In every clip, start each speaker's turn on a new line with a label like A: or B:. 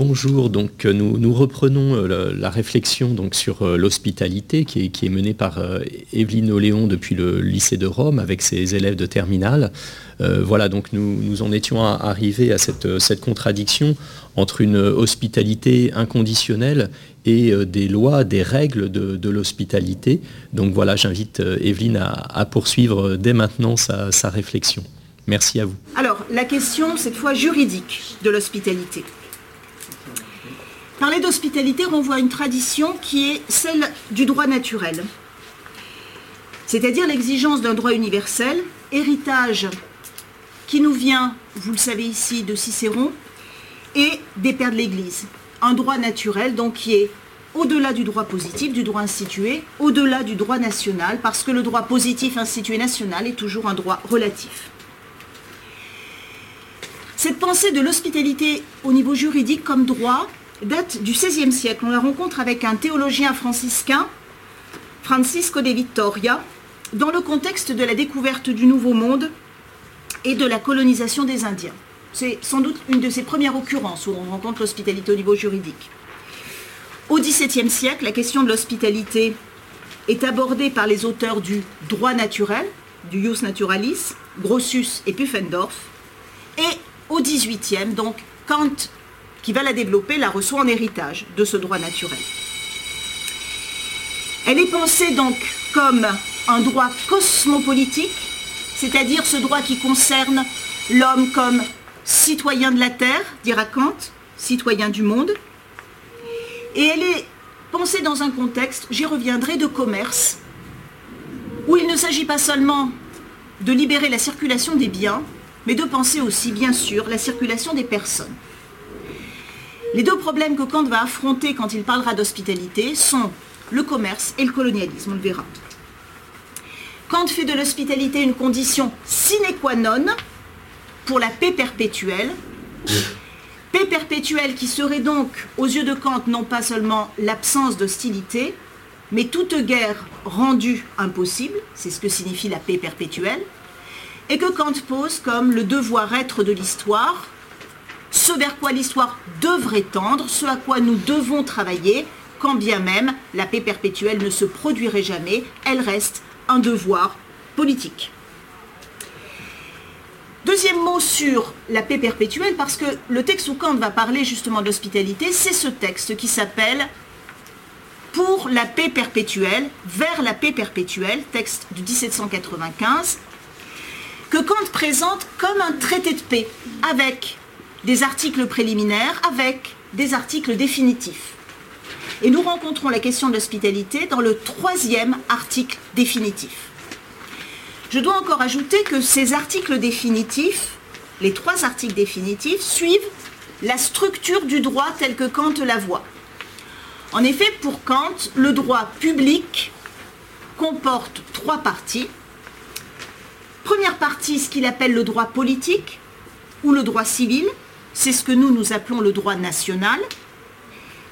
A: bonjour, donc nous, nous reprenons la réflexion donc, sur l'hospitalité qui est, menée par Evelyne Oléon depuis le lycée de Rome avec ses élèves de terminale. voilà, donc nous, en étions arrivés à cette, cette contradiction entre une hospitalité inconditionnelle et des lois, des règles de, l'hospitalité. Donc voilà, j'invite Evelyne à, poursuivre dès maintenant sa, sa réflexion. Merci à vous.
B: Alors, la question, cette fois juridique, de l'hospitalité. Parler d'hospitalité renvoie à une tradition qui est celle du droit naturel, c'est-à-dire l'exigence d'un droit universel, héritage qui nous vient, vous le savez ici, de Cicéron et des pères de l'Église. Un droit naturel, donc qui est au-delà du droit positif, du droit institué, au-delà du droit national, parce que le droit positif institué national est toujours un droit relatif. Cette pensée de l'hospitalité au niveau juridique comme droit date du XVIe siècle. On la rencontre avec un théologien franciscain, Francisco de Vittoria, dans le contexte de la découverte du Nouveau Monde et de la colonisation des Indiens. C'est sans doute une de ses premières occurrences où on rencontre l'hospitalité au niveau juridique. Au XVIIe siècle, la question de l'hospitalité est abordée par les auteurs du droit naturel, du Jus Naturalis, Grossus et Pufendorf, et au XVIIIe, donc Kant, qui va la développer, la reçoit en héritage de ce droit naturel. Elle est pensée donc comme un droit cosmopolitique, c'est-à-dire ce droit qui concerne l'homme comme citoyen de la Terre, dira Kant, citoyen du monde. Et elle est pensée dans un contexte, j'y reviendrai, de commerce, où il ne s'agit pas seulement de libérer la circulation des biens, mais de penser aussi, bien sûr, la circulation des personnes. Les deux problèmes que Kant va affronter quand il parlera d'hospitalité sont le commerce et le colonialisme, on le verra. Kant fait de l'hospitalité une condition sine qua non pour la paix perpétuelle. Paix perpétuelle qui serait donc, aux yeux de Kant, non pas seulement l'absence d'hostilité, mais toute guerre rendue impossible, c'est ce que signifie la paix perpétuelle, et que Kant pose comme le devoir-être de l'histoire, ce vers quoi l'histoire devrait tendre, ce à quoi nous devons travailler, quand bien même la paix perpétuelle ne se produirait jamais, elle reste un devoir politique. Deuxième mot sur la paix perpétuelle, parce que le texte où Kant va parler justement de l'hospitalité, c'est ce texte qui s'appelle Pour la paix perpétuelle, vers la paix perpétuelle, texte du 1795, que Kant présente comme un traité de paix, avec des articles préliminaires, avec des articles définitifs. Et nous rencontrons la question de l'hospitalité dans le troisième article définitif. Je dois encore ajouter que ces articles définitifs, les trois articles définitifs, suivent la structure du droit tel que Kant la voit. En effet, pour Kant, le droit public comporte trois parties. Première partie, ce qu'il appelle le droit politique ou le droit civil, c'est ce que nous, nous appelons le droit national.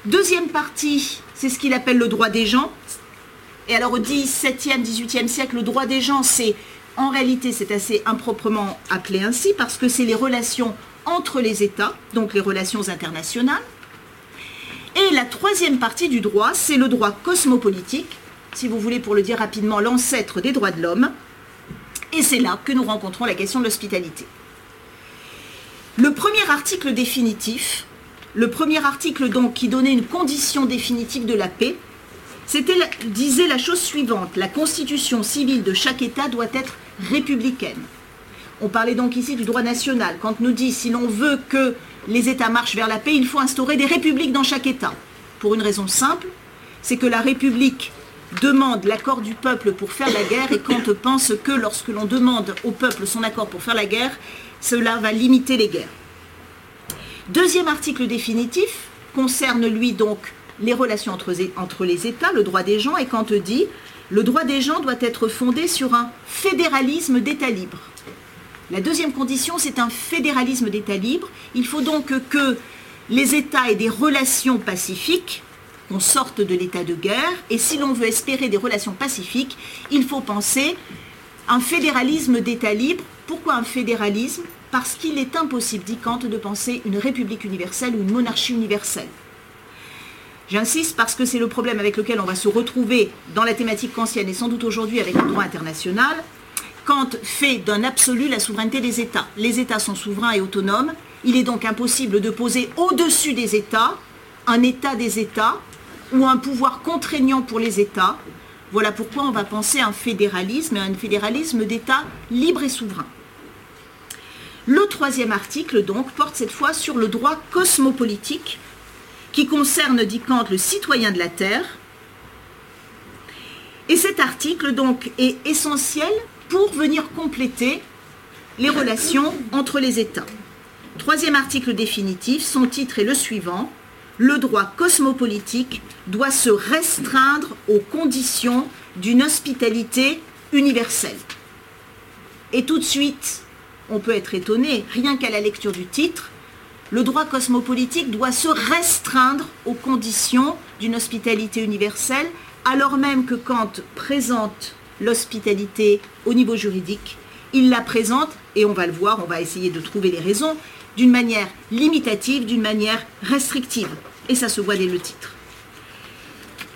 B: Deuxième partie, c'est ce qu'il appelle le droit des gens. Et alors au XVIIe, XVIIIe siècle, le droit des gens, c'est en réalité, c'est assez improprement appelé ainsi parce que c'est les relations entre les États, donc les relations internationales. Et la troisième partie du droit, c'est le droit cosmopolitique, si vous voulez pour le dire rapidement, l'ancêtre des droits de l'homme, et c'est là que nous rencontrons la question de l'hospitalité. Le premier article définitif, le premier article donc qui donnait une condition définitive de la paix, disait la chose suivante, la constitution civile de chaque État doit être républicaine. On parlait donc ici du droit national. Quand nous dit si l'on veut que les États marchent vers la paix, il faut instaurer des républiques dans chaque État. Pour une raison simple, c'est que la République demande l'accord du peuple pour faire la guerre et Kant pense que lorsque l'on demande au peuple son accord pour faire la guerre, cela va limiter les guerres. Deuxième article définitif concerne lui donc les relations entre, les États, le droit des gens, et Kant dit le droit des gens doit être fondé sur un fédéralisme d'État libre. La deuxième condition, c'est un fédéralisme d'État libre. Il faut donc que les États aient des relations pacifiques qu'on sorte de l'état de guerre. Et si l'on veut espérer des relations pacifiques, il faut penser un fédéralisme d'État libre. Pourquoi un fédéralisme? Parce qu'il est impossible, dit Kant, de penser une république universelle ou une monarchie universelle. J'insiste parce que c'est le problème avec lequel on va se retrouver dans la thématique kantienne et sans doute aujourd'hui avec le droit international. Kant fait d'un absolu la souveraineté des États. Les États sont souverains et autonomes. Il est donc impossible de poser au-dessus des États un État des États ou un pouvoir contraignant pour les États. Voilà pourquoi on va penser un fédéralisme et un fédéralisme d'États libres et souverains. Le troisième article, donc, porte cette fois sur le droit cosmopolitique qui concerne, dit Kant, le citoyen de la Terre. Et cet article, donc, est essentiel pour venir compléter les relations entre les États. Troisième article définitif, son titre est le suivant. Le droit cosmopolitique doit se restreindre aux conditions d'une hospitalité universelle. Et tout de suite, on peut être étonné, rien qu'à la lecture du titre, le droit cosmopolitique doit se restreindre aux conditions d'une hospitalité universelle, alors même que Kant présente l'hospitalité au niveau juridique, il la présente, et on va le voir, on va essayer de trouver les raisons, d'une manière limitative, d'une manière restrictive. Et ça se voit dès le titre.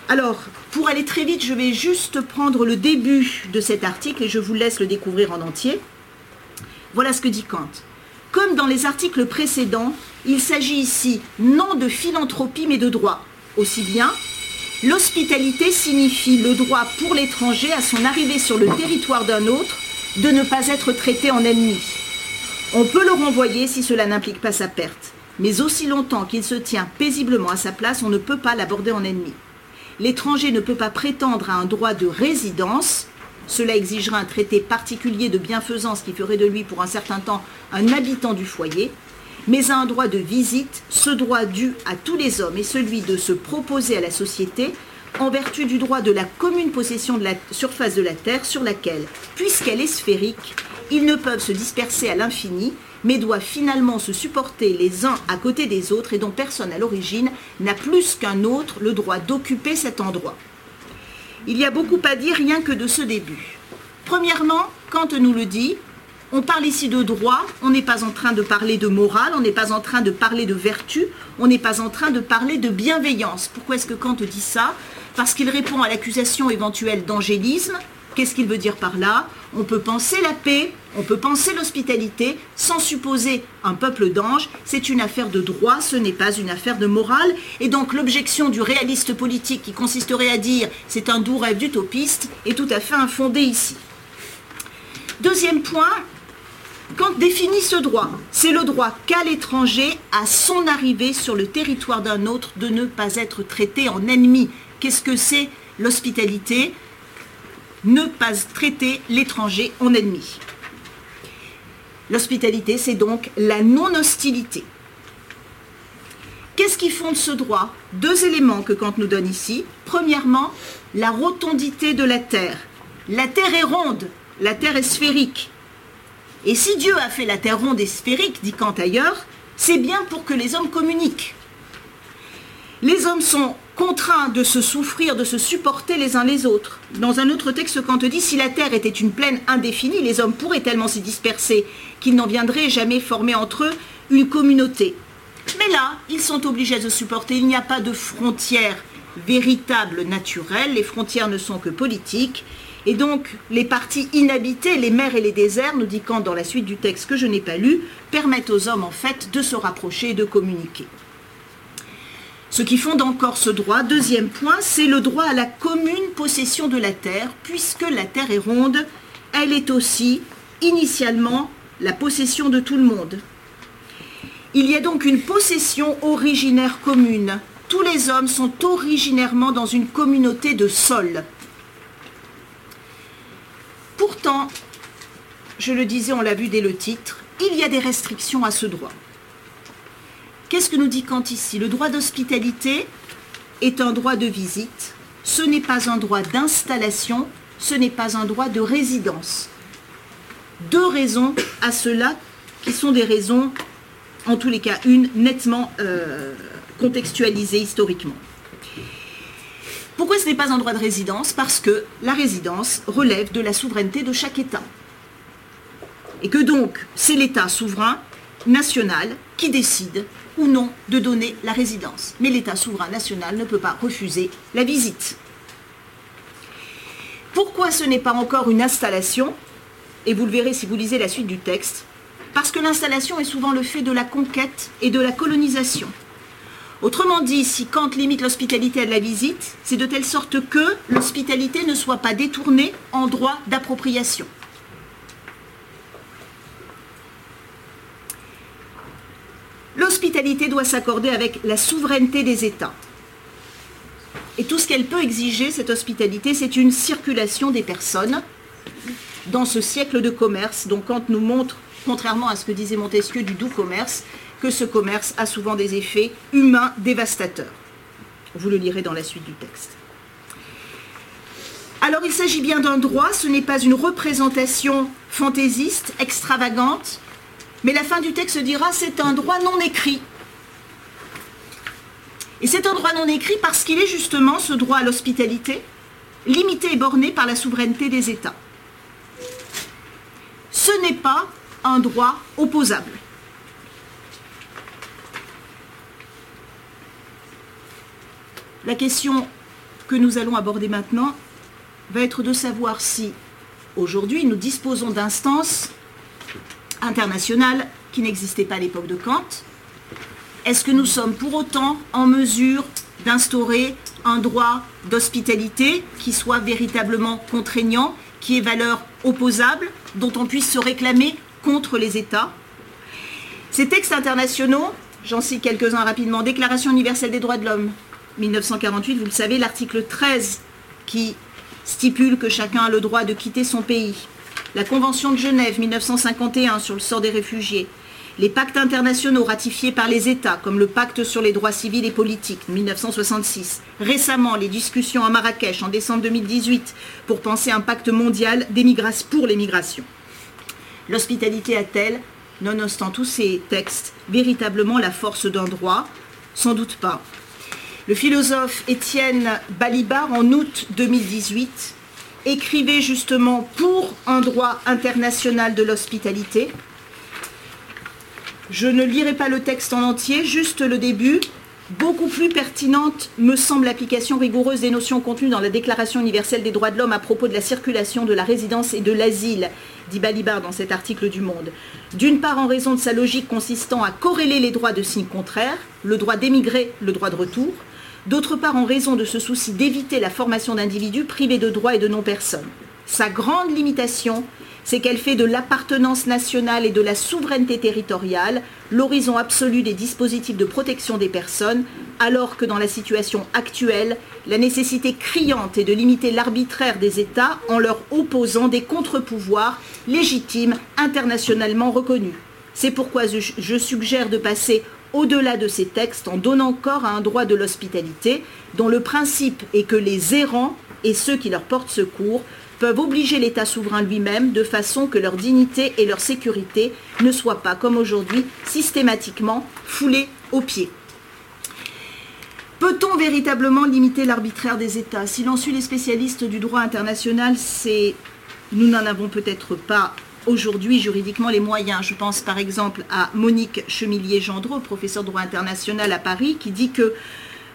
B: Alors, pour aller très vite, je vais juste prendre le début de cet article et je vous laisse le découvrir en entier. Voilà ce que dit Kant. Comme dans les articles précédents, il s'agit ici non de philanthropie mais de droit. Aussi bien, l'hospitalité signifie le droit pour l'étranger à son arrivée sur le territoire d'un autre de ne pas être traité en ennemi. On peut le renvoyer si cela n'implique pas sa perte, mais aussi longtemps qu'il se tient paisiblement à sa place, on ne peut pas l'aborder en ennemi. L'étranger ne peut pas prétendre à un droit de résidence cela exigerait un traité particulier de bienfaisance qui ferait de lui pour un certain temps un habitant du foyer, mais à un droit de visite, ce droit dû à tous les hommes est celui de se proposer à la société en vertu du droit de la commune possession de la surface de la Terre sur laquelle, puisqu'elle est sphérique, ils ne peuvent se disperser à l'infini, mais doivent finalement se supporter les uns à côté des autres et dont personne à l'origine n'a plus qu'un autre le droit d'occuper cet endroit. Il y a beaucoup à dire rien que de ce début. Premièrement, Kant nous le dit, on parle ici de droit, on n'est pas en train de parler de morale, on n'est pas en train de parler de vertu, on n'est pas en train de parler de bienveillance. Pourquoi est-ce que Kant dit ça? Parce qu'il répond à l'accusation éventuelle d'angélisme Qu'est-ce qu'il veut dire par là? On peut penser la paix, on peut penser l'hospitalité sans supposer un peuple d'anges. C'est une affaire de droit, ce n'est pas une affaire de morale. Et donc l'objection du réaliste politique qui consisterait à dire c'est un doux rêve d'utopiste est tout à fait infondée ici. Deuxième point, quand définit ce droit C'est le droit qu'a l'étranger, à son arrivée sur le territoire d'un autre, de ne pas être traité en ennemi. Qu'est-ce que c'est l'hospitalité? Ne pas traiter l'étranger en ennemi. L'hospitalité, c'est donc la non-hostilité. Qu'est-ce qui fonde ce droit? Deux éléments que Kant nous donne ici. Premièrement, la rotondité de la Terre. La Terre est ronde, la Terre est sphérique. Et si Dieu a fait la Terre ronde et sphérique, dit Kant ailleurs, c'est bien pour que les hommes communiquent. Les hommes sont contraints de se souffrir, de se supporter les uns les autres. Dans un autre texte, Kant dit si la terre était une plaine indéfinie, les hommes pourraient tellement s'y disperser qu'ils n'en viendraient jamais former entre eux une communauté. Mais là, ils sont obligés de se supporter. Il n'y a pas de frontières véritables naturelles. Les frontières ne sont que politiques. Et donc, les parties inhabitées, les mers et les déserts, nous dit Kant dans la suite du texte que je n'ai pas lu, permettent aux hommes en fait de se rapprocher et de communiquer. Ce qui fonde encore ce droit, deuxième point, c'est le droit à la commune possession de la terre, puisque la terre est ronde, elle est aussi initialement la possession de tout le monde. Il y a donc une possession originaire commune. Tous les hommes sont originairement dans une communauté de sol. Pourtant, je le disais, on l'a vu dès le titre, il y a des restrictions à ce droit. Qu'est-ce que nous dit Kant ici? Le droit d'hospitalité est un droit de visite, ce n'est pas un droit d'installation, ce n'est pas un droit de résidence. Deux raisons à cela qui sont des raisons, en tous les cas une, nettement euh, contextualisée historiquement. Pourquoi ce n'est pas un droit de résidence? Parce que la résidence relève de la souveraineté de chaque État. Et que donc c'est l'État souverain national qui décide ou non de donner la résidence. Mais l'État souverain national ne peut pas refuser la visite. Pourquoi ce n'est pas encore une installation? Et vous le verrez si vous lisez la suite du texte. Parce que l'installation est souvent le fait de la conquête et de la colonisation. Autrement dit, si Kant limite l'hospitalité à la visite, c'est de telle sorte que l'hospitalité ne soit pas détournée en droit d'appropriation. L'hospitalité doit s'accorder avec la souveraineté des États. Et tout ce qu'elle peut exiger, cette hospitalité, c'est une circulation des personnes dans ce siècle de commerce dont Kant nous montre, contrairement à ce que disait Montesquieu du doux commerce, que ce commerce a souvent des effets humains dévastateurs. Vous le lirez dans la suite du texte. Alors il s'agit bien d'un droit, ce n'est pas une représentation fantaisiste, extravagante, mais la fin du texte dira c'est un droit non écrit. Et c'est un droit non écrit parce qu'il est justement ce droit à l'hospitalité, limité et borné par la souveraineté des États. Ce n'est pas un droit opposable. La question que nous allons aborder maintenant va être de savoir si aujourd'hui nous disposons d'instances internationales qui n'existaient pas à l'époque de Kant. Est-ce que nous sommes pour autant en mesure d'instaurer un droit d'hospitalité qui soit véritablement contraignant, qui ait valeur opposable, dont on puisse se réclamer contre les États? Ces textes internationaux, j'en cite quelques-uns rapidement, Déclaration universelle des droits de l'homme, 1948, vous le savez, l'article 13 qui stipule que chacun a le droit de quitter son pays. La Convention de Genève 1951 sur le sort des réfugiés. Les pactes internationaux ratifiés par les États, comme le pacte sur les droits civils et politiques 1966. Récemment, les discussions à Marrakech en décembre 2018 pour penser un pacte mondial pour les migrations. L'hospitalité a-t-elle, nonobstant tous ces textes, véritablement la force d'un droit? Sans doute pas. Le philosophe Étienne Balibar, en août 2018, écrivait justement pour un droit international de l'hospitalité. Je ne lirai pas le texte en entier, juste le début. Beaucoup plus pertinente me semble l'application rigoureuse des notions contenues dans la Déclaration universelle des droits de l'homme à propos de la circulation, de la résidence et de l'asile, dit Balibar dans cet article du Monde. D'une part en raison de sa logique consistant à corréler les droits de signes contraires, le droit d'émigrer, le droit de retour, d'autre part en raison de ce souci d'éviter la formation d'individus privés de droits et de non-personnes. Sa grande limitation, c'est qu'elle fait de l'appartenance nationale et de la souveraineté territoriale l'horizon absolu des dispositifs de protection des personnes, alors que dans la situation actuelle, la nécessité criante est de limiter l'arbitraire des États en leur opposant des contre-pouvoirs légitimes internationalement reconnus. C'est pourquoi je suggère de passer au-delà de ces textes en donnant corps à un droit de l'hospitalité dont le principe est que les errants et ceux qui leur portent secours peuvent obliger l'État souverain lui-même de façon que leur dignité et leur sécurité ne soient pas, comme aujourd'hui, systématiquement foulées aux pieds. Peut-on véritablement limiter l'arbitraire des États? Si l'on suit les spécialistes du droit international, c'est nous n'en avons peut-être pas aujourd'hui juridiquement les moyens. Je pense par exemple à Monique Chemillier-Gendreau, professeure de droit international à Paris, qui dit que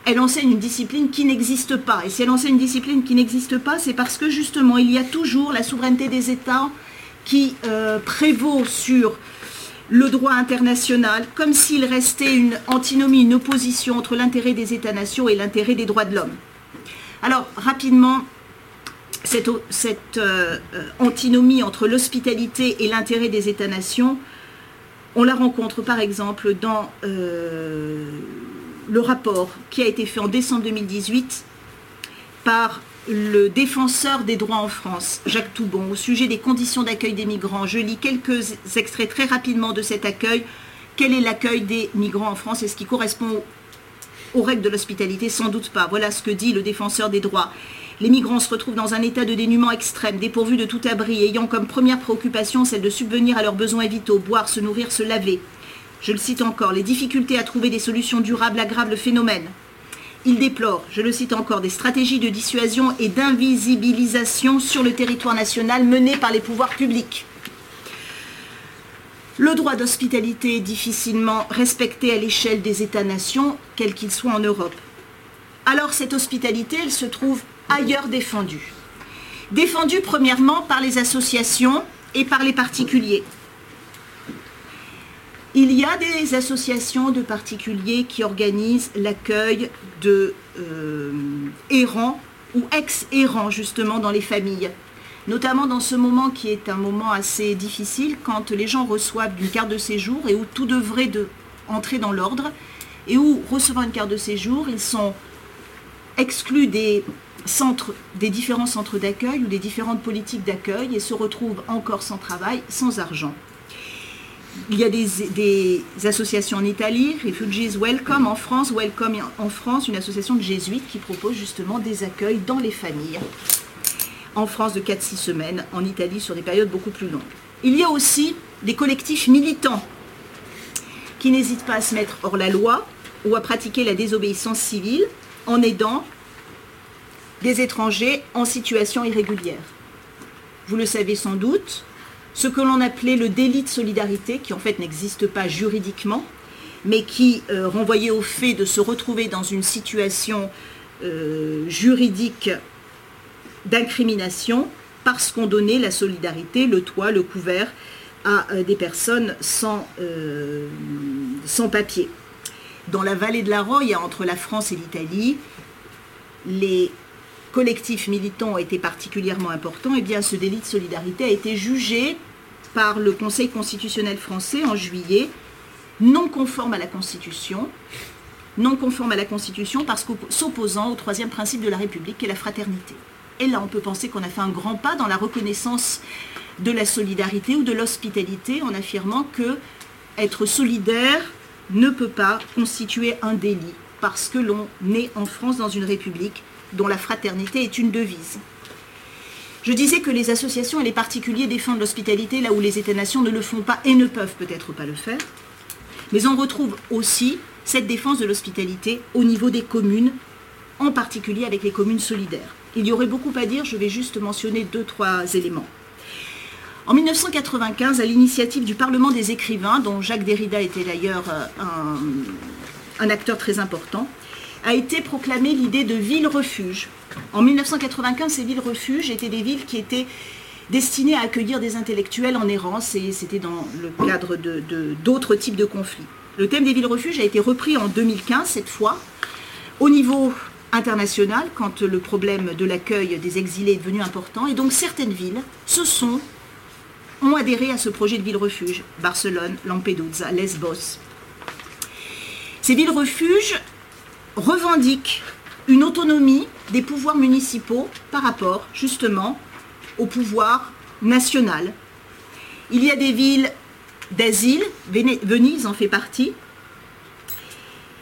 B: elle enseigne une discipline qui n'existe pas. Et si elle enseigne une discipline qui n'existe pas, c'est parce que justement, il y a toujours la souveraineté des États qui euh, prévaut sur le droit international, comme s'il restait une antinomie, une opposition entre l'intérêt des États-nations et l'intérêt des droits de l'homme. Alors, rapidement, cette, euh, antinomie entre l'hospitalité et l'intérêt des États-nations, on la rencontre par exemple dans euh, le rapport qui a été fait en décembre 2018 par le défenseur des droits en France, Jacques Toubon, au sujet des conditions d'accueil des migrants. Je lis quelques extraits très rapidement de cet accueil. Quel est l'accueil des migrants en France? Est-ce qui correspond aux règles de l'hospitalité? Sans doute pas. Voilà ce que dit le défenseur des droits. Les migrants se retrouvent dans un état de dénuement extrême, dépourvus de tout abri, ayant comme première préoccupation celle de subvenir à leurs besoins vitaux, boire, se nourrir, se laver. Je le cite encore, les difficultés à trouver des solutions durables aggravent le phénomène. Il déplore, je le cite encore, des stratégies de dissuasion et d'invisibilisation sur le territoire national menées par les pouvoirs publics. Le droit d'hospitalité est difficilement respecté à l'échelle des États-nations, quels qu'ils soient en Europe. Alors cette hospitalité, elle se trouve ailleurs défendue. Défendue premièrement par les associations et par les particuliers. Il y a des associations de particuliers qui organisent l'accueil de euh, errants ou ex-errants justement dans les familles notamment dans ce moment qui est un moment assez difficile, quand les gens reçoivent une carte de séjour et où tout devrait de entrer dans l'ordre, et où, recevant une carte de séjour, ils sont exclus des différents centres d'accueil ou des différentes politiques d'accueil et se retrouvent encore sans travail, sans argent. Il y a des, associations en Italie, Refugees Welcome en France, Welcome en France, une association de jésuites qui propose justement des accueils dans les familles en France de 4-6 semaines, en Italie sur des périodes beaucoup plus longues. Il y a aussi des collectifs militants qui n'hésitent pas à se mettre hors la loi ou à pratiquer la désobéissance civile en aidant des étrangers en situation irrégulière. Vous le savez sans doute, ce que l'on appelait le délit de solidarité, qui en fait n'existe pas juridiquement, mais qui euh, renvoyait au fait de se retrouver dans une situation euh, juridique d'incrimination parce qu'on donnait la solidarité, le toit, le couvert à euh, des personnes sans, sans papier. Dans la vallée de la Roye, entre la France et l'Italie, les collectifs militants ont été particulièrement importants, et bien ce délit de solidarité a été jugé par le Conseil constitutionnel français en juillet, non conforme à la Constitution, non conforme à la Constitution parce que s'opposant au troisième principe de la République, qui est la fraternité. Et là, on peut penser qu'on a fait un grand pas dans la reconnaissance de la solidarité ou de l'hospitalité en affirmant que être solidaire ne peut pas constituer un délit parce que l'on est en France dans une république dont la fraternité est une devise. Je disais que les associations et les particuliers défendent l'hospitalité là où les États-nations ne le font pas et ne peuvent peut-être pas le faire. Mais on retrouve aussi cette défense de l'hospitalité au niveau des communes, en particulier avec les communes solidaires. Il y aurait beaucoup à dire, je vais juste mentionner deux, trois éléments. En 1995, à l'initiative du Parlement des écrivains, dont Jacques Derrida était d'ailleurs euh, un, acteur très important, a été proclamée l'idée de ville-refuge. En 1995, ces villes-refuges étaient des villes qui étaient destinées à accueillir des intellectuels en errance et c'était dans le cadre d'autres types de conflits. Le thème des villes-refuges a été repris en 2015, cette fois, au niveau international quand le problème de l'accueil des exilés est devenu important. Et donc certaines villes sont, ont adhéré à ce projet de ville-refuge. Barcelone, Lampedusa, Lesbos. Ces villes-refuges revendiquent une autonomie des pouvoirs municipaux par rapport justement au pouvoir national. Il y a des villes d'asile, Venise en fait partie,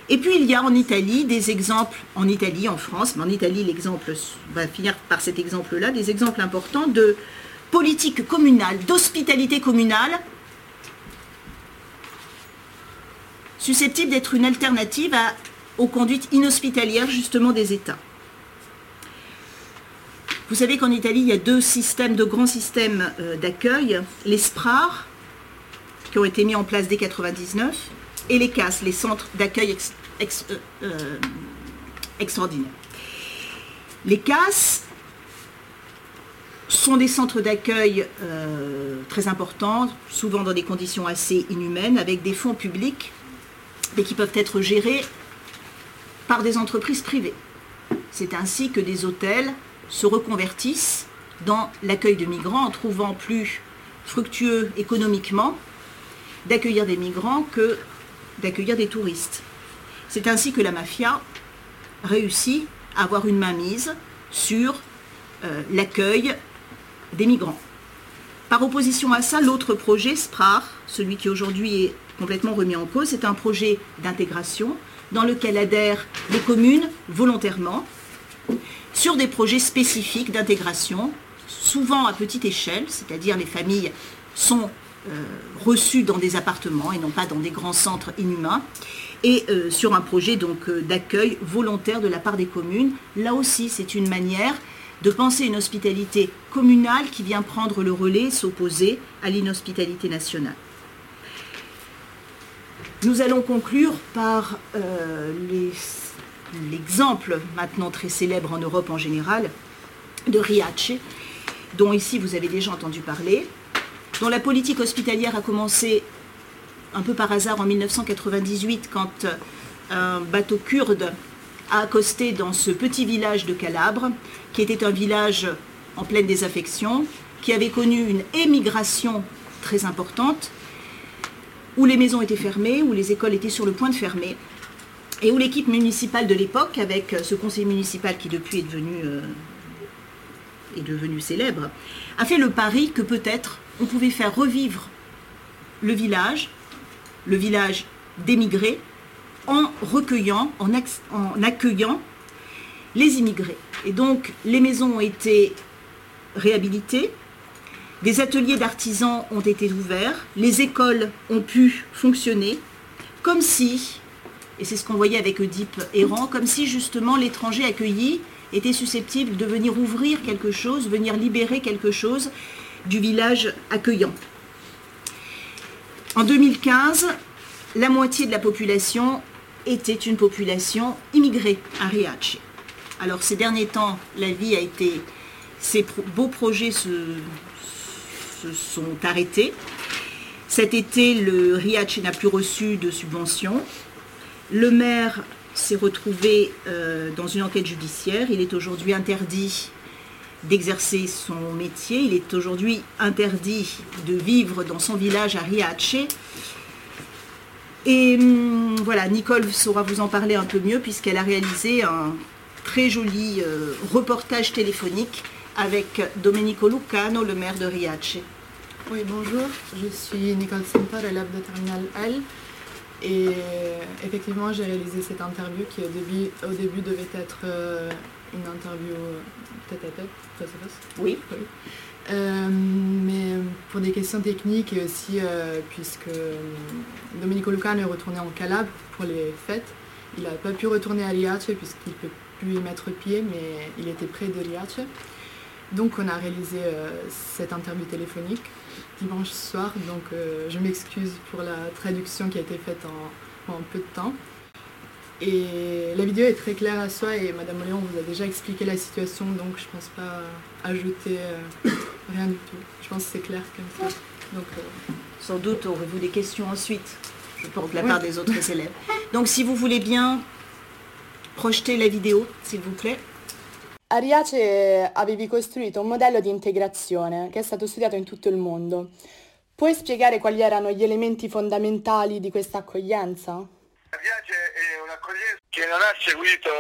B: et puis il y a en Italie des exemples, en Italie, en France, mais en Italie l'exemple va finir par cet exemple-là, des exemples importants de politique communale, d'hospitalité communale, susceptible d'être une alternative aux conduites inhospitalières justement des États. Vous savez qu'en Italie, il y a deux systèmes, de grands systèmes euh, d'accueil, les SPRAR, qui ont été mis en place dès 1999, et les CAS, les centres d'accueil euh, euh, extraordinaires. Les CAS sont des centres d'accueil très importants, souvent dans des conditions assez inhumaines, avec des fonds publics, mais qui peuvent être gérés par des entreprises privées. C'est ainsi que des hôtels se reconvertissent dans l'accueil de migrants en trouvant plus fructueux économiquement d'accueillir des migrants que d'accueillir des touristes. C'est ainsi que la mafia réussit à avoir une mainmise sur euh, l'accueil des migrants. Par opposition à ça, l'autre projet, SPRAR, celui qui aujourd'hui est complètement remis en cause, c'est un projet d'intégration dans lequel adhèrent les communes volontairement sur des projets spécifiques d'intégration, souvent à petite échelle, c'est-à-dire les familles sont euh, reçus dans des appartements et non pas dans des grands centres inhumains, et euh, sur un projet euh, d'accueil volontaire de la part des communes. Là aussi, c'est une manière de penser une hospitalité communale qui vient prendre le relais, s'opposer à l'inhospitalité nationale. Nous allons conclure par euh, l'exemple maintenant très célèbre en Europe en général de Riace, dont ici vous avez déjà entendu parler, dont la politique hospitalière a commencé un peu par hasard en 1998 quand euh, un bateau kurde a accosté dans ce petit village de Calabre, qui était un village en pleine désaffection, qui avait connu une émigration très importante, où les maisons étaient fermées, où les écoles étaient sur le point de fermer, et où l'équipe municipale de l'époque, avec ce conseil municipal qui depuis est devenu, euh, est devenu célèbre, a fait le pari que peut-être on pouvait faire revivre le village, le village d'émigrés, en recueillant, en, accueillant les immigrés. Et donc les maisons ont été réhabilitées, des ateliers d'artisans ont été ouverts, les écoles ont pu fonctionner, comme si, et c'est ce qu'on voyait avec Oedipe errant, comme si justement l'étranger accueilli était susceptible de venir ouvrir quelque chose, venir libérer quelque chose du village accueillant. En 2015, la moitié de la population était une population immigrée à Riace. Alors ces derniers temps, la vie a été, ces beaux projets se, sont arrêtés. Cet été, le Riace n'a plus reçu de subvention. Le maire s'est retrouvé euh, dans une enquête judiciaire. Il est aujourd'hui interdit d'exercer son métier. Il est aujourd'hui interdit de vivre dans son village à Riace. Et hum, voilà, Nicole saura vous en parler un peu mieux puisqu'elle a réalisé un très joli euh, reportage téléphonique avec Domenico Lucano, le maire de Riace.
C: Oui, bonjour, je suis Nicole Center, élève de Terminal L. Et effectivement, j'ai réalisé cette interview qui au début, au début devait être euh, une interview tête à tête, face à face.
B: Oui.
C: Euh, mais pour des questions techniques et aussi euh, puisque Domenico Lucano est retourné en Calabre pour les fêtes, il n'a pas pu retourner à Riace puisqu'il ne peut plus y mettre pied, mais il était près de Riace. Donc on a réalisé cette interview téléphonique dimanche soir, donc euh, je m'excuse pour la traduction qui a été faite en, peu de temps. Et la vidéo est très claire à soi et Madame Léon vous a déjà expliqué la situation, donc je ne pense pas ajouter euh, rien du tout. Je pense que c'est clair comme ça. Donc,
B: Sans doute aurez-vous des questions ensuite, je pense, de la part des autres élèves. Donc si vous voulez bien projeter la vidéo, s'il vous plaît.
D: A Riace avevi costruito un modello di integrazione che è stato studiato in tutto il mondo. Puoi spiegare quali erano gli elementi fondamentali di questa accoglienza?
E: Riace è un'accoglienza che non ha seguito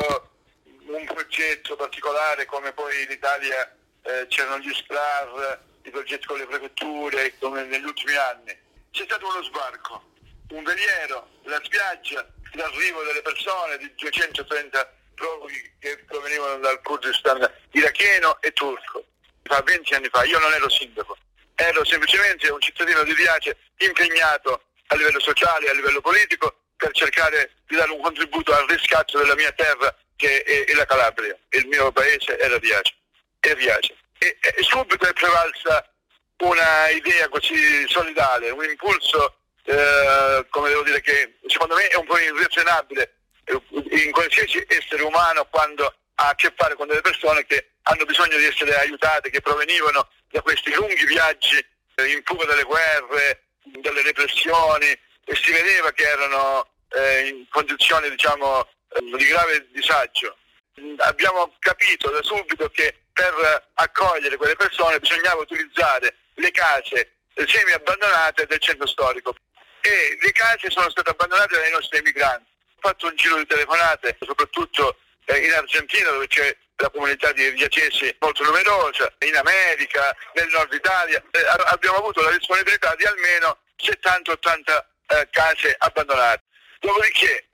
E: un progetto particolare come poi in Italia eh, c'erano gli SPRAR, i progetti con le prefetture, come negli ultimi anni. C'è stato uno sbarco, un veliero, la spiaggia, l'arrivo delle persone di 230 profughi che provenivano dal Kurdistan iracheno e turco. Fa 20 anni fa, io non ero sindaco, ero semplicemente un cittadino di Riace impegnato a livello sociale, a livello politico, per cercare di dare un contributo al riscatto della mia terra che è, la Calabria. Il mio paese era Riace. E, Riace. E, e subito è prevalsa una idea così solidale, un impulso, eh, come devo dire, che secondo me è un po' irrazionabile in qualsiasi essere umano quando ha a che fare con delle persone che hanno bisogno di essere aiutate, che provenivano da questi lunghi viaggi eh, in fuga dalle guerre, dalle repressioni e si vedeva che erano eh, in condizioni diciamo, eh, di grave disagio. Abbiamo capito da subito che per accogliere quelle persone bisognava utilizzare le case semi abbandonate del centro storico e le case sono state abbandonate dai nostri emigranti fatto un giro di telefonate, soprattutto eh, in Argentina dove c'è la comunità di riacesi molto numerosa, in America, nel nord Italia. Eh, abbiamo avuto la disponibilità di almeno 70-80 eh, case abbandonate. Dopodiché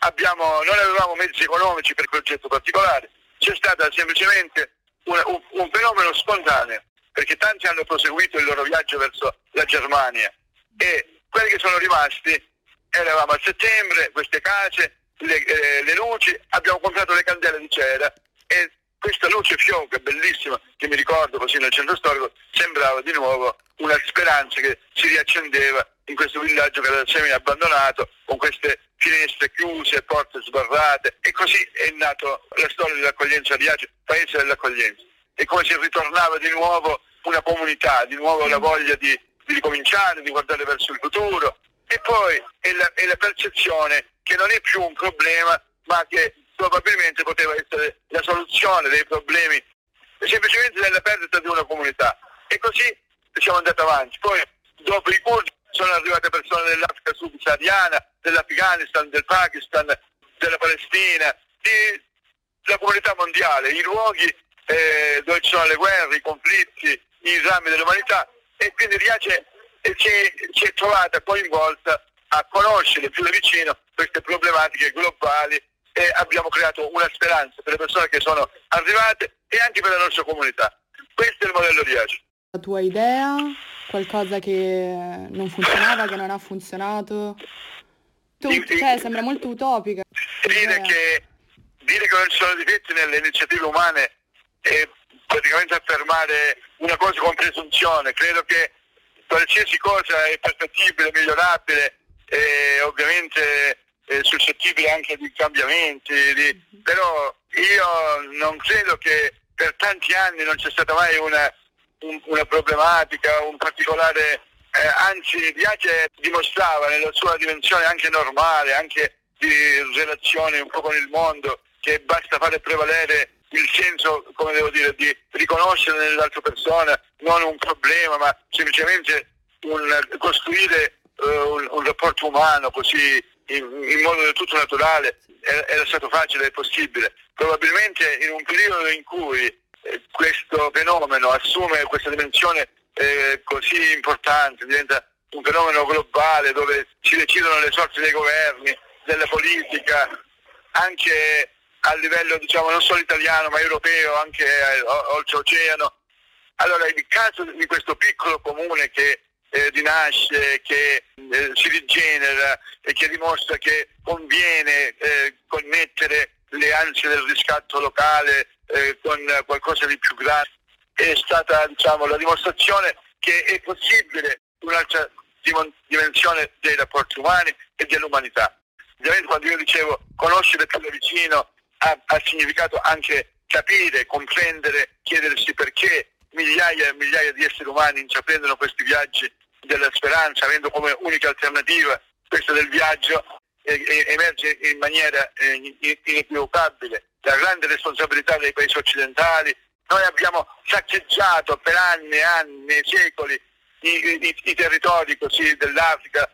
E: abbiamo, non avevamo mezzi economici per quel progetto particolare, c'è stato semplicemente un, un, un fenomeno spontaneo, perché tanti hanno proseguito il loro viaggio verso la Germania e quelli che sono rimasti eravamo a settembre, queste case, le, eh, le, luci, abbiamo comprato le candele di cera e questa luce fioca bellissima che mi ricordo così nel centro storico sembrava di nuovo una speranza che si riaccendeva in questo villaggio che era semi abbandonato, con queste finestre chiuse, porte sbarrate e così è nato la storia dell'accoglienza di Ace, paese dell'accoglienza. E come si ritornava di nuovo una comunità, di nuovo la voglia di, di ricominciare, di guardare verso il futuro. E poi è la, è la percezione che non è più un problema, ma che probabilmente poteva essere la soluzione dei problemi semplicemente della perdita di una comunità. E così siamo andati avanti. Poi dopo i curdi sono arrivate persone dell'Africa subsahariana, dell'Afghanistan, del Pakistan, della Palestina, della comunità mondiale, i luoghi eh, dove ci sono le guerre, i conflitti, i drammi dell'umanità e quindi Riace eh, si, è trovata coinvolta a conoscere più da vicino queste problematiche globali e abbiamo creato una speranza per le persone che sono arrivate e anche per la nostra comunità. Questo è il modello Riace.
D: La tua idea? Qualcosa che non funzionava, che non ha funzionato? Tu, cioè, sembra molto utopica.
E: Dire che, dire che non ci sono difetti nelle iniziative umane è praticamente affermare una cosa con presunzione. Credo che qualsiasi cosa è perfettibile, migliorabile e ovviamente suscettibile anche di cambiamenti, di... però io non credo che per tanti anni non c'è stata mai una, un, una problematica, un particolare, eh, anzi Diace dimostrava nella sua dimensione anche normale, anche di relazione un po' con il mondo, che basta fare prevalere il senso, come devo dire, di riconoscere nell'altra persona non un problema, ma semplicemente un, costruire uh, un, un, rapporto umano così in, in modo del tutto naturale era, stato facile e possibile. Probabilmente in un periodo in cui eh, questo fenomeno assume questa dimensione eh, così importante, diventa un fenomeno globale dove si decidono le sorti dei governi, della politica, anche a livello diciamo non solo italiano ma europeo, anche eh, oltreoceano. Allora il caso di questo piccolo comune che eh, rinasce, che eh, si rigenera e che dimostra che conviene eh, connettere le ansie del riscatto locale eh, con qualcosa di più grande, è stata diciamo, la dimostrazione che è possibile un'altra dimensione dei rapporti umani e dell'umanità. Ovviamente quando io dicevo conoscere più da vicino ha, ha significato anche capire, comprendere, chiedersi perché migliaia e migliaia di esseri umani intraprendono questi viaggi della speranza, avendo come unica alternativa questa del viaggio, e, e, emerge in maniera eh, inequivocabile la grande responsabilità dei paesi occidentali. Noi abbiamo saccheggiato per anni e anni, secoli, i, i, i territori così dell'Africa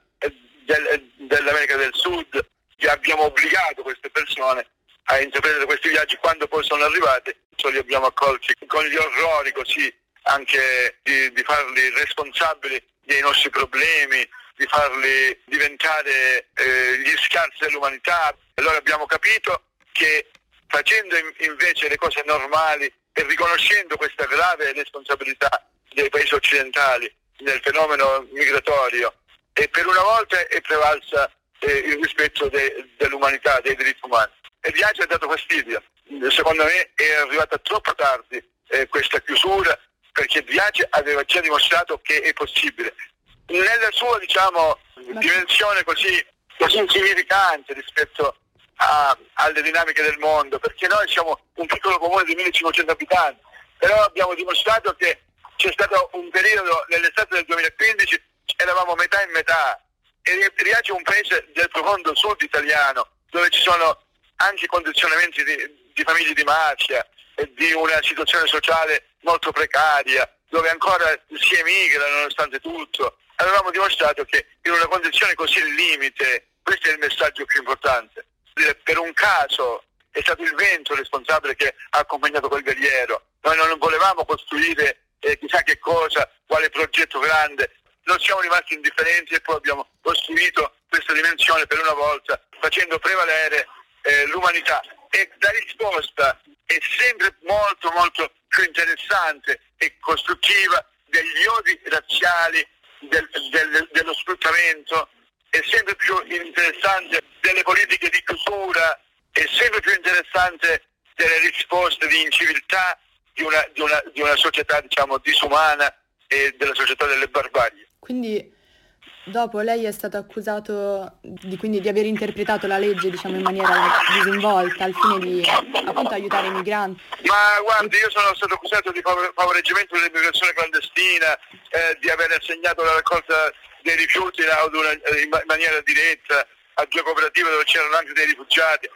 E: del, dell'America del Sud, che abbiamo obbligato queste persone a intraprendere questi viaggi, quando poi sono arrivati, li abbiamo accolti con gli orrori così anche di, di farli responsabili dei nostri problemi, di farli diventare eh, gli scarsi dell'umanità. Allora abbiamo capito che facendo invece le cose normali e riconoscendo questa grave responsabilità dei paesi occidentali nel fenomeno migratorio, e per una volta è prevalsa eh, il rispetto de, dell'umanità, dei diritti umani. E Biagio ha dato fastidio. Secondo me è arrivata troppo tardi eh, questa chiusura perché Biagio aveva già dimostrato che è possibile. Nella sua diciamo, dimensione così, così insignificante rispetto a, alle dinamiche del mondo, perché noi siamo un piccolo comune di 1500 abitanti, però abbiamo dimostrato che c'è stato un periodo nell'estate del 2015, eravamo metà in metà, e Riace è un paese del profondo sud italiano, dove ci sono anche condizionamenti di, di famiglie di mafia e di una situazione sociale molto precaria, dove ancora si emigra nonostante tutto. Avevamo dimostrato che in una condizione così limite, questo è il messaggio più importante, per un caso è stato il vento responsabile che ha accompagnato quel veliero. Noi non volevamo costruire eh, chissà che cosa, quale progetto grande. Non siamo rimasti indifferenti e poi abbiamo costruito questa dimensione per una volta, facendo prevalere eh, l'umanità. E la risposta è sempre molto molto più interessante e costruttiva degli odi razziali, del, del, dello sfruttamento, è sempre più interessante delle politiche di chiusura, è sempre più interessante delle risposte di inciviltà di una, di una, di una società diciamo, disumana e della società delle barbarie.
D: Quindi dopo lei è stato accusato di, quindi, di aver interpretato la legge diciamo, in maniera disinvolta al fine di appunto, aiutare i migranti.
E: Ma guardi, io sono stato accusato di favoreggiamento dell'immigrazione clandestina, eh, di aver assegnato la raccolta dei rifiuti in maniera diretta a due cooperative dove c'erano anche dei rifugiati.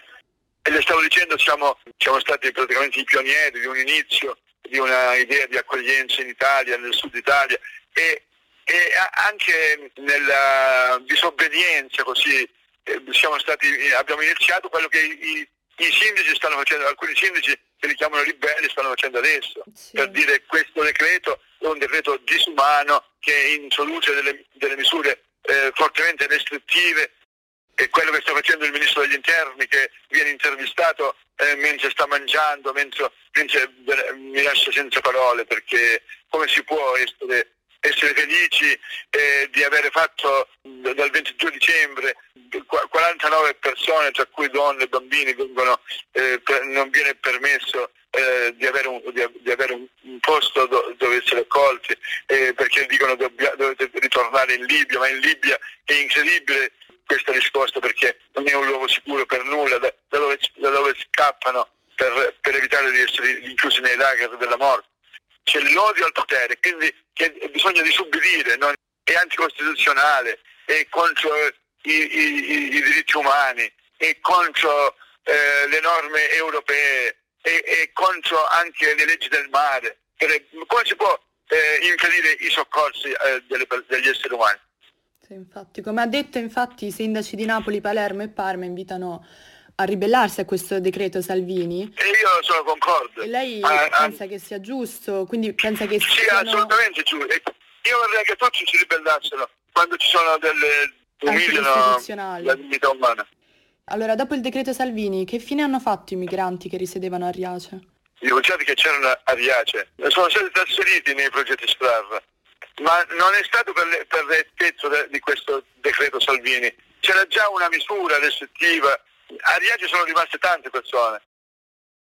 E: E le stavo dicendo, siamo, siamo stati praticamente i pionieri di un inizio di una idea di accoglienza in Italia, nel sud Italia e, e anche nella disobbedienza così eh, stati, abbiamo iniziato quello che i, i, sindaci stanno facendo, alcuni sindaci che li chiamano ribelli stanno facendo adesso, sì. per dire questo decreto è un decreto disumano che introduce delle, delle misure eh, fortemente restrittive e quello che sta facendo il ministro degli interni che viene intervistato eh, mentre sta mangiando, mentre, mentre, mi lascia senza parole perché come si può essere, essere felici eh, di avere fatto dal 22 dicembre 49 persone, tra cui donne e bambini, vengono, eh, non viene permesso eh, di avere un, di, di avere un, posto do, dove essere accolti eh, perché dicono dobbia, dovete ritornare in Libia, ma in Libia è incredibile questa risposta perché non è un luogo sicuro per nulla, da, da, dove, da dove, scappano per, per, evitare di essere rinchiusi nei lager della morte. C'è l'odio al potere, quindi bisogna disubbidire, non, è anticostituzionale, è contro i, i, i diritti umani, è contro eh, le norme europee, è, è, contro anche le leggi del mare. Come si può eh, impedire i soccorsi eh, delle, degli esseri umani?
D: Sì, infatti, come ha detto infatti i sindaci di Napoli, Palermo e Parma invitano a ribellarsi a questo decreto Salvini.
E: E io sono concordo.
D: E lei ah, pensa ah, che sia giusto, quindi pensa che sia...
E: Sì, siano... assolutamente giusto. Io vorrei che tutti si ribellassero quando ci sono delle umiliano la dignità umana.
D: Allora, dopo il decreto Salvini, che fine hanno fatto i migranti che risiedevano a Riace?
E: I rifugiati che c'erano a Riace sono stati trasferiti nei progetti SPRAR ma non è stato per, per l'effetto di questo decreto Salvini. C'era già una misura restrittiva, a Riace sono rimaste tante persone.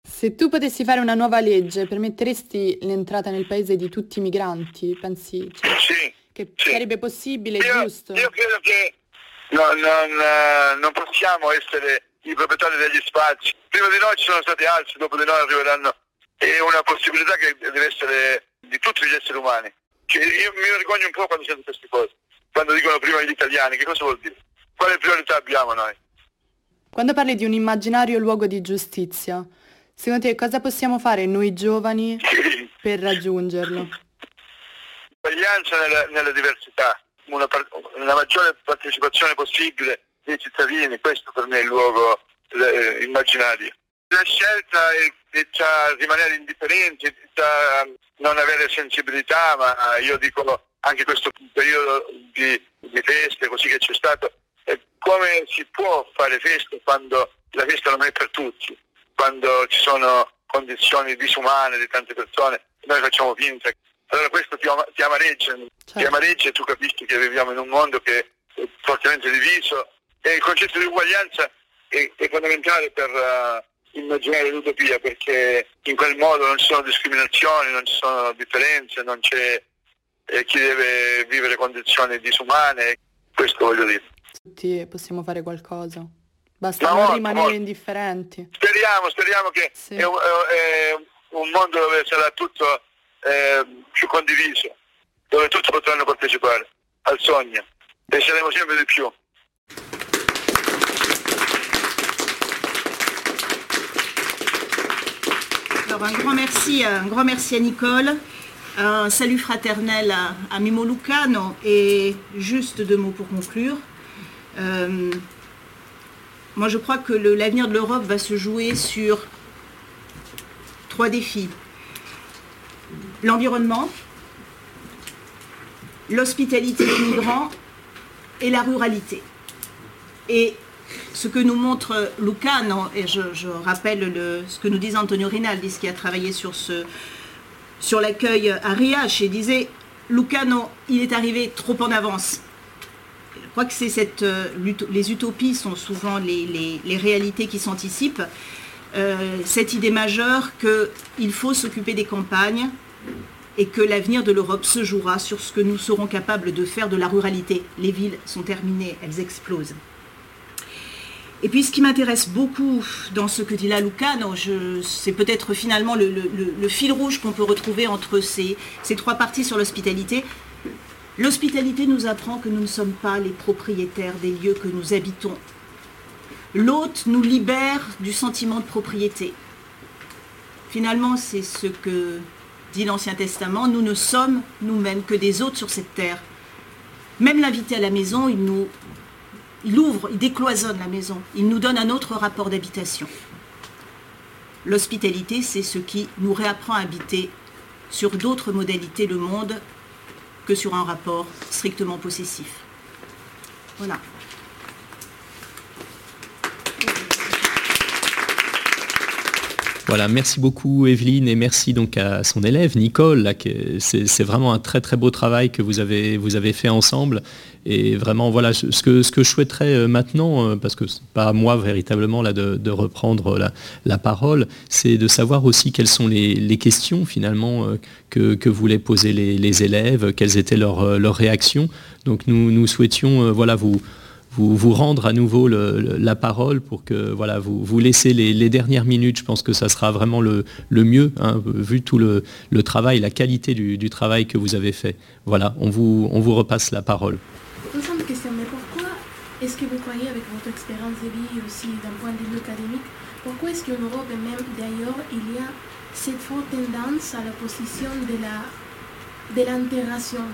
D: Se tu potessi fare una nuova legge, permetteresti l'entrata nel paese di tutti i migranti? Pensi cioè,
E: sì,
D: che
E: sì.
D: sarebbe possibile,
E: io,
D: giusto?
E: Io credo che no, non, uh, non possiamo essere i proprietari degli spazi. Prima di noi ci sono stati altri, dopo di noi arriveranno. È una possibilità che deve essere di tutti gli esseri umani. Cioè, io mi vergogno un po' quando sento queste cose, quando dicono prima gli italiani, che cosa vuol dire? Quale priorità abbiamo noi?
D: Quando parli di un immaginario luogo di giustizia, secondo te cosa possiamo fare noi giovani per raggiungerlo?
E: Uguaglianza nella, nella, diversità, una, una, maggiore partecipazione possibile dei cittadini, questo per me è il luogo eh, immaginario. La scelta è, è rimanere indifferenti, senza non avere sensibilità, ma io dico anche questo periodo di, di feste così che c'è stato, eh, come si può fare feste quando la festa non è per tutti, quando ci sono condizioni disumane di tante persone, noi facciamo finta. Allora questo ti, ti amareggia, certo. ti amareggia e tu capisci che viviamo in un mondo che è fortemente diviso e il concetto di uguaglianza è, è fondamentale per, uh, immaginare l'utopia perché in quel modo non ci sono discriminazioni, non ci sono differenze, non c'è eh, chi deve vivere condizioni disumane, questo voglio dire.
D: Tutti possiamo fare qualcosa, basta no, non molto, rimanere molto. indifferenti.
E: Speriamo, speriamo che sì. è, un, è, un, mondo dove sarà tutto eh, più condiviso, dove tutti potranno partecipare al sogno e saremo sempre di più.
B: un grand merci, un grand merci à Nicole. Un salut fraternel à, Mimo Lucano et juste deux mots pour conclure. Euh, moi, je crois que l'avenir de l'Europe va se jouer sur trois défis. L'environnement, l'hospitalité des migrants et la ruralité. Et ce que nous montre Lucano, et je, rappelle ce que nous disait Antonio Rinaldi, qui a travaillé sur, sur l'accueil à Riache, et disait Lucano, il est arrivé trop en avance. Je crois que euh, les utopies sont souvent les, réalités qui s'anticipent. Euh, cette idée majeure qu'il faut s'occuper des campagnes et que l'avenir de l'Europe se jouera sur ce que nous serons capables de faire de la ruralité. Les villes sont terminées, elles explosent. Et puis ce qui m'intéresse beaucoup dans ce que dit la Lucano, c'est peut-être finalement le, fil rouge qu'on peut retrouver entre ces trois parties sur l'hospitalité. L'hospitalité nous apprend que nous ne sommes pas les propriétaires des lieux que nous habitons. L'hôte nous libère du sentiment de propriété. Finalement, c'est ce que dit l'Ancien Testament, nous ne sommes nous-mêmes que des hôtes sur cette terre. Même l'invité à la maison, il nous ouvre, il décloisonne la maison, il nous donne un autre rapport d'habitation. L'hospitalité, c'est ce qui nous réapprend à habiter sur d'autres modalités le monde que sur un rapport strictement possessif. Voilà.
A: Voilà, merci beaucoup Evelyne et merci donc à son élève Nicole. C'est vraiment un très très beau travail que vous avez, vous avez fait ensemble. Et vraiment, voilà, ce que, je souhaiterais euh, maintenant, euh, parce que ce n'est pas à moi véritablement là, de, reprendre la, parole, c'est de savoir aussi quelles sont les, questions finalement euh, que, voulaient poser les, élèves, quelles étaient leurs, réactions. Donc nous, souhaitions voilà, vous, vous, rendre à nouveau la parole pour que voilà, vous, vous laissez les, dernières minutes. Je pense que ça sera vraiment le, mieux, hein, vu tout le, travail, la qualité du, travail que vous avez fait. Voilà, on vous, on vous repasse la parole.
F: Une question, mais pourquoi est-ce que vous croyez, avec votre expérience de vie aussi d'un point de vue académique, pourquoi est-ce qu'en Europe et même d'ailleurs, il y a cette forte tendance à la position de la de l'intégration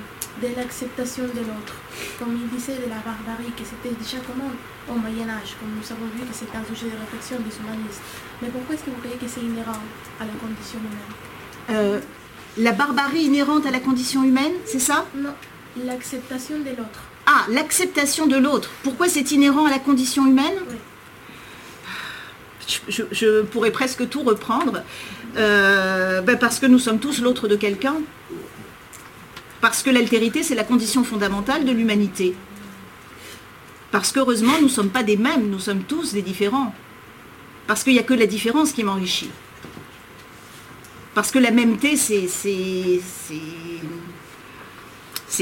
F: de l'acceptation de l'autre? Comme il disait de la barbarie, que c'était déjà commun au Moyen Âge, comme nous avons vu que c'est un sujet de réflexion des humanistes. Mais pourquoi est-ce que vous croyez que c'est inhérent à la condition humaine?
B: Euh, La barbarie inhérente à la condition humaine, c'est ça?
F: Non, l'acceptation de l'autre.
B: Ah, l'acceptation de l'autre. Pourquoi c'est inhérent à la condition humaine oui. je, pourrais presque tout reprendre. Euh, ben parce que nous sommes tous l'autre de quelqu'un. Parce que l'altérité, c'est la condition fondamentale de l'humanité. Parce qu'heureusement, nous ne sommes pas des mêmes, nous sommes tous des différents. Parce qu'il n'y a que la différence qui m'enrichit. Parce que la mêmeté, c'est,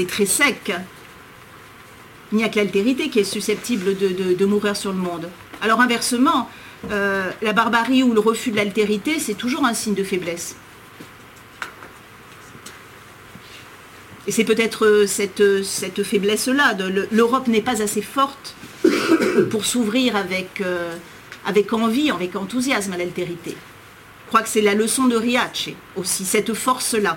B: très sec. Il n'y a que l'altérité qui est susceptible de, mourir sur le monde. Alors inversement, euh, la barbarie ou le refus de l'altérité, c'est toujours un signe de faiblesse. Et c'est peut-être euh, cette, euh, cette faiblesse-là. L'Europe n'est pas assez forte pour s'ouvrir avec, avec envie, avec enthousiasme à l'altérité. Je crois que c'est la leçon de Riace aussi, cette force-là.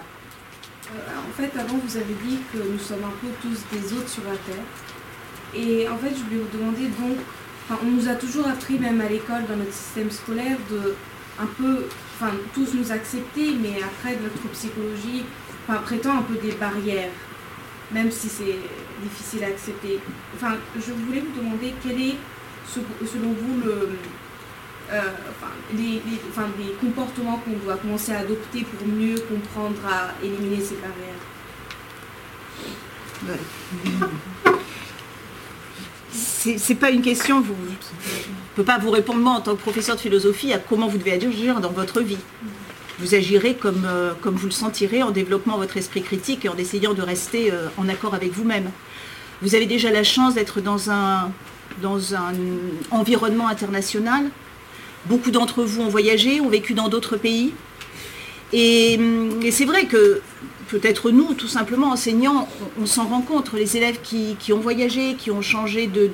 G: en fait, avant, vous avez dit que nous sommes un peu tous des autres sur la Terre. Et en fait, je voulais vous demander donc, on nous a toujours appris, même à l'école, dans notre système scolaire, de un peu, enfin, tous nous accepter, mais après, notre psychologie, enfin, prétend un peu des barrières, même si c'est difficile à accepter. Enfin, je voulais vous demander quel est, selon vous, le, euh, les, comportements qu'on doit commencer à adopter pour mieux comprendre à éliminer ces barrières?
B: C'est pas une question, vous, je ne peux pas vous répondre moi en tant que professeur de philosophie à comment vous devez agir dans votre vie vous agirez comme, euh, comme vous le sentirez en développant votre esprit critique et en essayant de rester euh, en accord avec vous-même. Vous avez déjà la chance d'être dans un environnement international. Beaucoup d'entre vous ont voyagé, ont vécu dans d'autres pays. Et, c'est vrai que peut-être nous, tout simplement, enseignants, on, s'en rencontre. Les élèves qui, ont voyagé, qui ont changé de,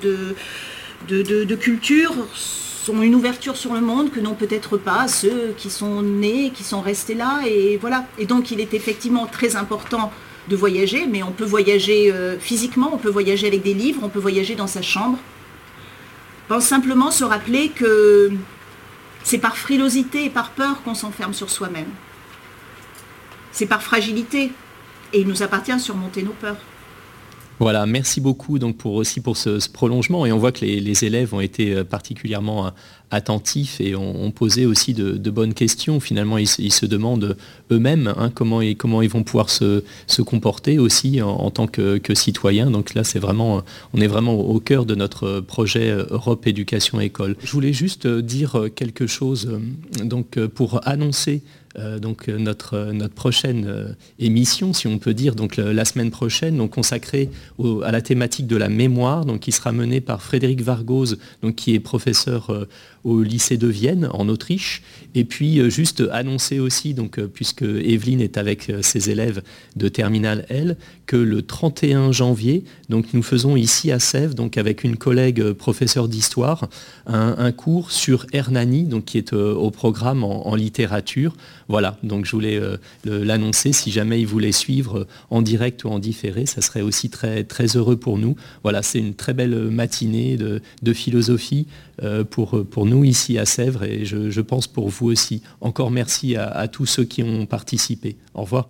B: de, de culture, sont une ouverture sur le monde que n'ont peut-être pas ceux qui sont nés, qui sont restés là. Et voilà. Et donc il est effectivement très important de voyager, mais on peut voyager euh, physiquement, on peut voyager avec des livres, on peut voyager dans sa chambre. Pense simplement se rappeler que c'est par frilosité et par peur qu'on s'enferme sur soi-même. C'est par fragilité. Et il nous appartient de surmonter nos peurs.
A: Voilà, merci beaucoup donc pour aussi pour ce, prolongement et on voit que les, élèves ont été euh, particulièrement euh, attentifs et ont, posé aussi de, bonnes questions. Finalement, ils, se demandent eux-mêmes hein, comment, ils, comment ils vont pouvoir se, comporter aussi en, tant que, citoyens. Donc là, c'est vraiment, on est vraiment au cœur de notre projet euh, Europe Éducation École. Je voulais juste dire quelque chose donc pour annoncer euh, donc euh, notre, notre prochaine euh, émission, si on peut dire, donc la semaine prochaine, donc consacrée à la thématique de la mémoire, donc qui sera menée par Frédéric Vargose, donc qui est professeur au lycée de Vienne en Autriche. Et puis juste annoncer aussi, donc, puisque Evelyne est avec ses élèves de Terminal L, que le 31 janvier, donc nous faisons ici à Sèvres, donc avec une collègue professeure d'histoire, un, cours sur Hernani, donc qui est au programme en littérature voilà, donc je voulais euh, l'annoncer. Si jamais ils voulaient suivre euh, en direct ou en différé, ça serait aussi très, très heureux pour nous. Voilà, c'est une très belle matinée de, philosophie euh, pour, pour nous ici à Sèvres et je, pense pour vous aussi. Encore merci à tous ceux qui ont participé. Au revoir.